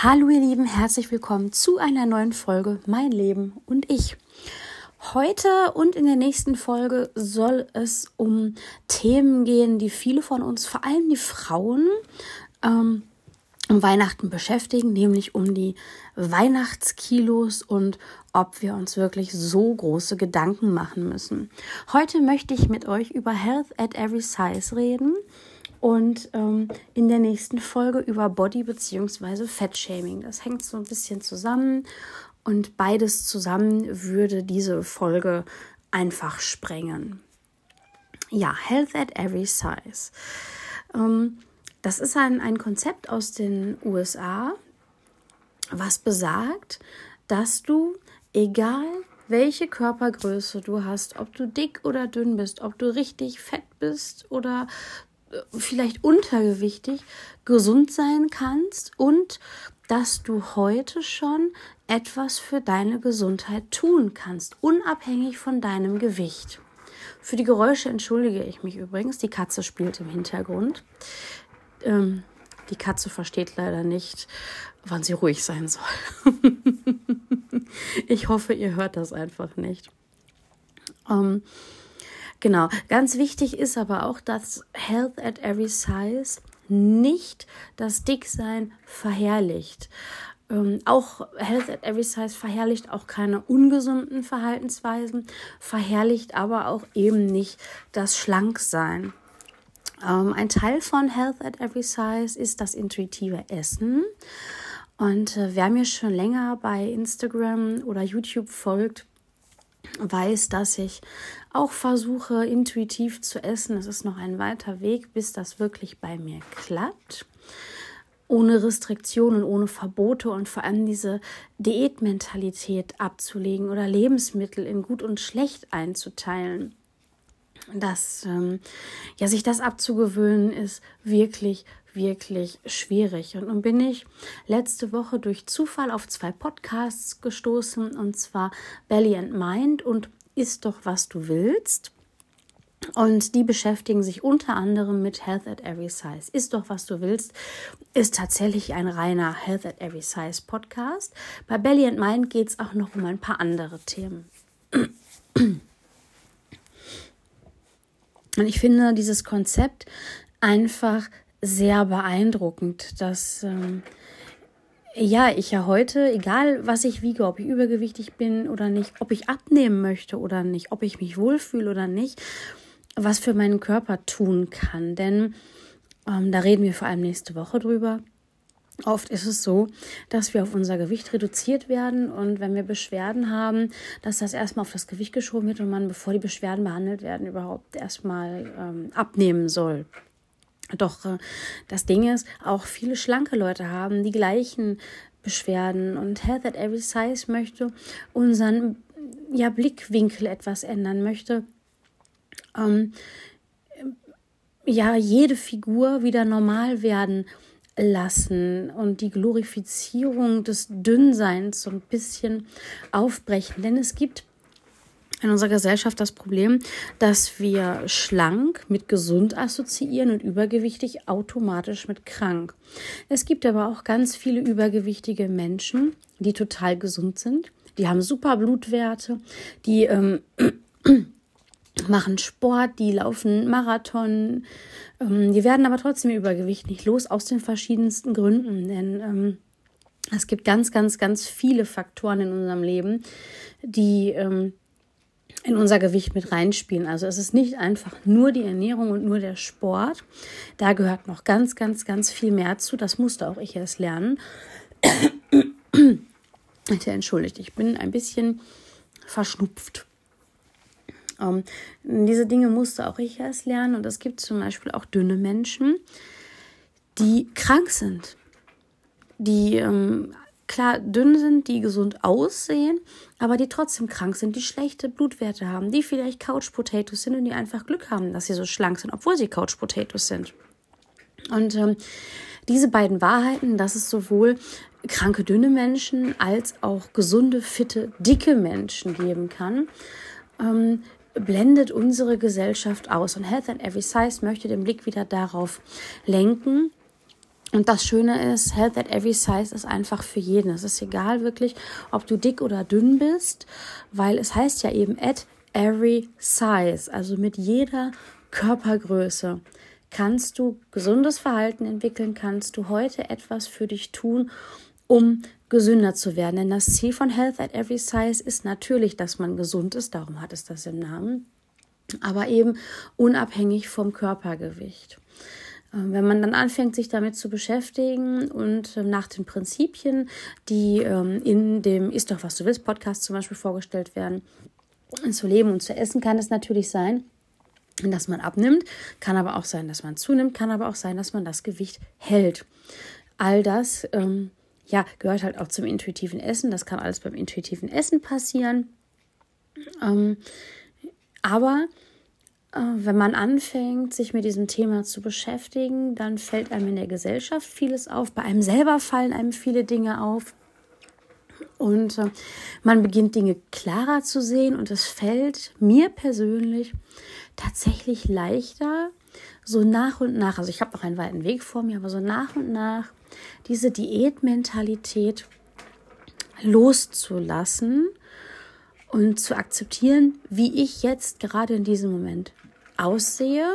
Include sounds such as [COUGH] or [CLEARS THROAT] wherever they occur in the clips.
Hallo ihr Lieben, herzlich willkommen zu einer neuen Folge Mein Leben und ich. Heute und in der nächsten Folge soll es um Themen gehen, die viele von uns, vor allem die Frauen, ähm, um Weihnachten beschäftigen, nämlich um die Weihnachtskilos und ob wir uns wirklich so große Gedanken machen müssen. Heute möchte ich mit euch über Health at Every Size reden und ähm, in der nächsten Folge über Body bzw. Fettshaming. Das hängt so ein bisschen zusammen und beides zusammen würde diese Folge einfach sprengen. Ja, Health at Every Size. Ähm, das ist ein, ein Konzept aus den USA, was besagt, dass du, egal welche Körpergröße du hast, ob du dick oder dünn bist, ob du richtig fett bist oder vielleicht untergewichtig gesund sein kannst und dass du heute schon etwas für deine Gesundheit tun kannst, unabhängig von deinem Gewicht. Für die Geräusche entschuldige ich mich übrigens. Die Katze spielt im Hintergrund. Ähm, die Katze versteht leider nicht, wann sie ruhig sein soll. [LAUGHS] ich hoffe, ihr hört das einfach nicht. Ähm, Genau, ganz wichtig ist aber auch, dass Health at Every Size nicht das Dicksein verherrlicht. Ähm, auch Health at Every Size verherrlicht auch keine ungesunden Verhaltensweisen, verherrlicht aber auch eben nicht das Schlanksein. Ähm, ein Teil von Health at Every Size ist das intuitive Essen. Und äh, wer mir schon länger bei Instagram oder YouTube folgt, weiß, dass ich auch versuche, intuitiv zu essen. Es ist noch ein weiter Weg, bis das wirklich bei mir klappt. Ohne Restriktionen, ohne Verbote und vor allem diese Diätmentalität abzulegen oder Lebensmittel in gut und schlecht einzuteilen. Das, ähm, ja, sich das abzugewöhnen, ist wirklich wirklich schwierig. Und nun bin ich letzte Woche durch Zufall auf zwei Podcasts gestoßen, und zwar Belly and Mind und Ist doch, was du willst. Und die beschäftigen sich unter anderem mit Health at Every Size. Ist doch, was du willst, ist tatsächlich ein reiner Health at Every Size Podcast. Bei Belly and Mind geht es auch noch um ein paar andere Themen. Und ich finde dieses Konzept einfach sehr beeindruckend, dass ähm, ja, ich ja heute, egal was ich wiege, ob ich übergewichtig bin oder nicht, ob ich abnehmen möchte oder nicht, ob ich mich wohlfühle oder nicht, was für meinen Körper tun kann. Denn ähm, da reden wir vor allem nächste Woche drüber. Oft ist es so, dass wir auf unser Gewicht reduziert werden und wenn wir Beschwerden haben, dass das erstmal auf das Gewicht geschoben wird und man, bevor die Beschwerden behandelt werden, überhaupt erstmal ähm, abnehmen soll. Doch äh, das Ding ist, auch viele schlanke Leute haben die gleichen Beschwerden und Health at Every Size möchte unseren ja, Blickwinkel etwas ändern, möchte ähm, ja jede Figur wieder normal werden lassen und die Glorifizierung des Dünnseins so ein bisschen aufbrechen. Denn es gibt in unserer Gesellschaft das Problem, dass wir schlank mit gesund assoziieren und übergewichtig automatisch mit krank. Es gibt aber auch ganz viele übergewichtige Menschen, die total gesund sind. Die haben super Blutwerte, die ähm, [CLEARS THROAT] machen Sport, die laufen Marathon, ähm, die werden aber trotzdem übergewichtig los aus den verschiedensten Gründen. Denn ähm, es gibt ganz, ganz, ganz viele Faktoren in unserem Leben, die ähm, in unser Gewicht mit reinspielen. Also es ist nicht einfach nur die Ernährung und nur der Sport. Da gehört noch ganz, ganz, ganz viel mehr zu. Das musste auch ich erst lernen. [CLEARS THROAT] Entschuldigt, ich bin ein bisschen verschnupft. Um, ähm, diese Dinge musste auch ich erst lernen. Und es gibt zum Beispiel auch dünne Menschen, die krank sind, die ähm, klar dünn sind, die gesund aussehen, aber die trotzdem krank sind, die schlechte Blutwerte haben, die vielleicht Couch Potatoes sind und die einfach Glück haben, dass sie so schlank sind, obwohl sie Couch Potatoes sind. Und ähm, diese beiden Wahrheiten, dass es sowohl kranke, dünne Menschen als auch gesunde, fitte, dicke Menschen geben kann, ähm, blendet unsere Gesellschaft aus. Und Health and Every Size möchte den Blick wieder darauf lenken, Und das Schöne ist, Health at Every Size ist einfach für jeden. Es ist egal wirklich, ob du dick oder dünn bist, weil es heißt ja eben at every size, also mit jeder Körpergröße kannst du gesundes Verhalten entwickeln, kannst du heute etwas für dich tun, um gesünder zu werden. Denn das Ziel von Health at Every Size ist natürlich, dass man gesund ist, darum hat es das im Namen, aber eben unabhängig vom Körpergewicht. Ähm, wenn man dann anfängt, sich damit zu beschäftigen und ähm, nach den Prinzipien, die ähm, in dem Ist doch was du willst Podcast zum Beispiel vorgestellt werden, zu leben und zu essen, kann es natürlich sein, dass man abnimmt, kann aber auch sein, dass man zunimmt, kann aber auch sein, dass man das Gewicht hält. All das ähm, ja, gehört halt auch zum intuitiven Essen. Das kann alles beim intuitiven Essen passieren. Ähm, aber äh, wenn man anfängt, sich mit diesem Thema zu beschäftigen, dann fällt einem in der Gesellschaft vieles auf. Bei einem selber fallen einem viele Dinge auf. Und äh, man beginnt Dinge klarer zu sehen und es fällt mir persönlich tatsächlich leichter, so nach und nach, also ich habe noch einen weiten Weg vor mir, aber so nach und nach diese Diätmentalität loszulassen und zu akzeptieren, wie ich jetzt gerade in diesem Moment aussehe.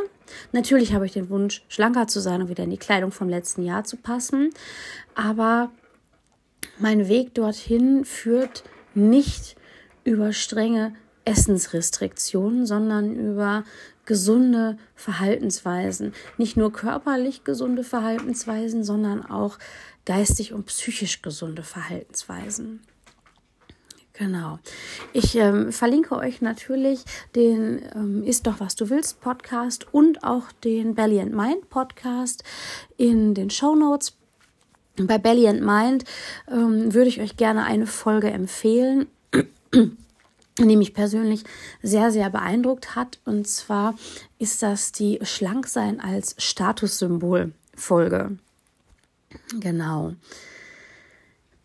Natürlich habe ich den Wunsch, schlanker zu sein und wieder in die Kleidung vom letzten Jahr zu passen, aber mein Weg dorthin führt nicht über strenge Essensrestriktionen, sondern über gesunde Verhaltensweisen. Nicht nur körperlich gesunde Verhaltensweisen, sondern auch geistig und psychisch gesunde Verhaltensweisen. Genau. Ich ähm, verlinke euch natürlich den ähm, Ist doch was du willst Podcast und auch den Belly and Mind Podcast in den Show Notes. Bei Belly and Mind ähm, würde ich euch gerne eine Folge empfehlen, [CLEARS THROAT] die mich persönlich sehr, sehr beeindruckt hat. Und zwar ist das die Schlanksein als Statussymbol Folge. Genau.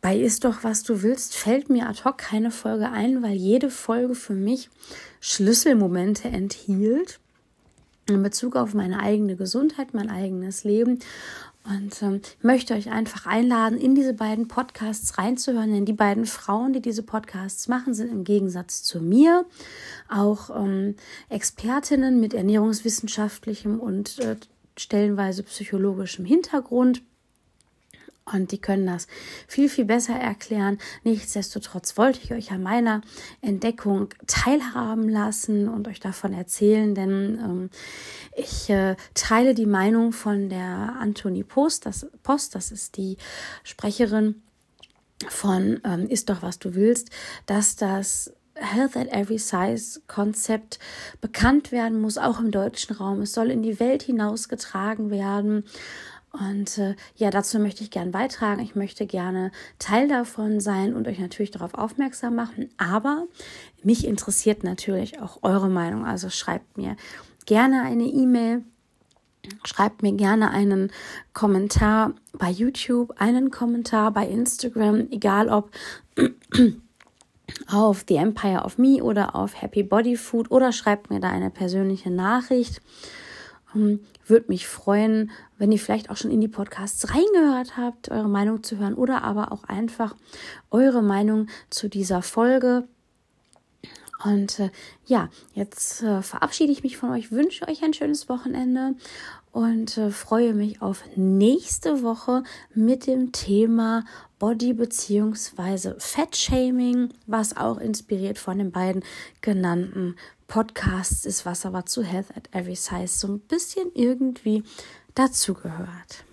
Bei Ist doch, was du willst, fällt mir ad hoc keine Folge ein, weil jede Folge für mich Schlüsselmomente enthielt in Bezug auf meine eigene Gesundheit, mein eigenes Leben. Und ähm, möchte euch einfach einladen, in diese beiden Podcasts reinzuhören, denn die beiden Frauen, die diese Podcasts machen, sind im Gegensatz zu mir auch ähm, Expertinnen mit ernährungswissenschaftlichem und äh, stellenweise psychologischem Hintergrund. Und die können das viel, viel besser erklären. Nichtsdestotrotz wollte ich euch an meiner Entdeckung teilhaben lassen und euch davon erzählen, denn ähm, ich äh, teile die Meinung von der Anthony Post, das, Post, das ist die Sprecherin von ähm, Ist doch, was du willst, dass das Health at Every Size Konzept bekannt werden muss, auch im deutschen Raum. Es soll in die Welt hinausgetragen werden. Und äh, ja, dazu möchte ich gern beitragen. Ich möchte gerne Teil davon sein und euch natürlich darauf aufmerksam machen. Aber mich interessiert natürlich auch eure Meinung. Also schreibt mir gerne eine E-Mail. Schreibt mir gerne einen Kommentar bei YouTube, einen Kommentar bei Instagram, egal ob [CLEARS THROAT] auf The Empire of Me oder auf Happy Body Food oder schreibt mir da eine persönliche Nachricht. Ähm, würde mich freuen, wenn ihr vielleicht auch schon in die Podcasts reingehört habt, eure Meinung zu hören oder aber auch einfach eure Meinung zu dieser Folge. Und äh, ja, jetzt äh, verabschiede ich mich von euch, wünsche euch ein schönes Wochenende und äh, freue mich auf nächste Woche mit dem Thema Body bzw. Fat Shaming, was auch inspiriert von den beiden genannten Podcasts ist, was aber zu Health at Every Size so ein bisschen irgendwie dazugehört.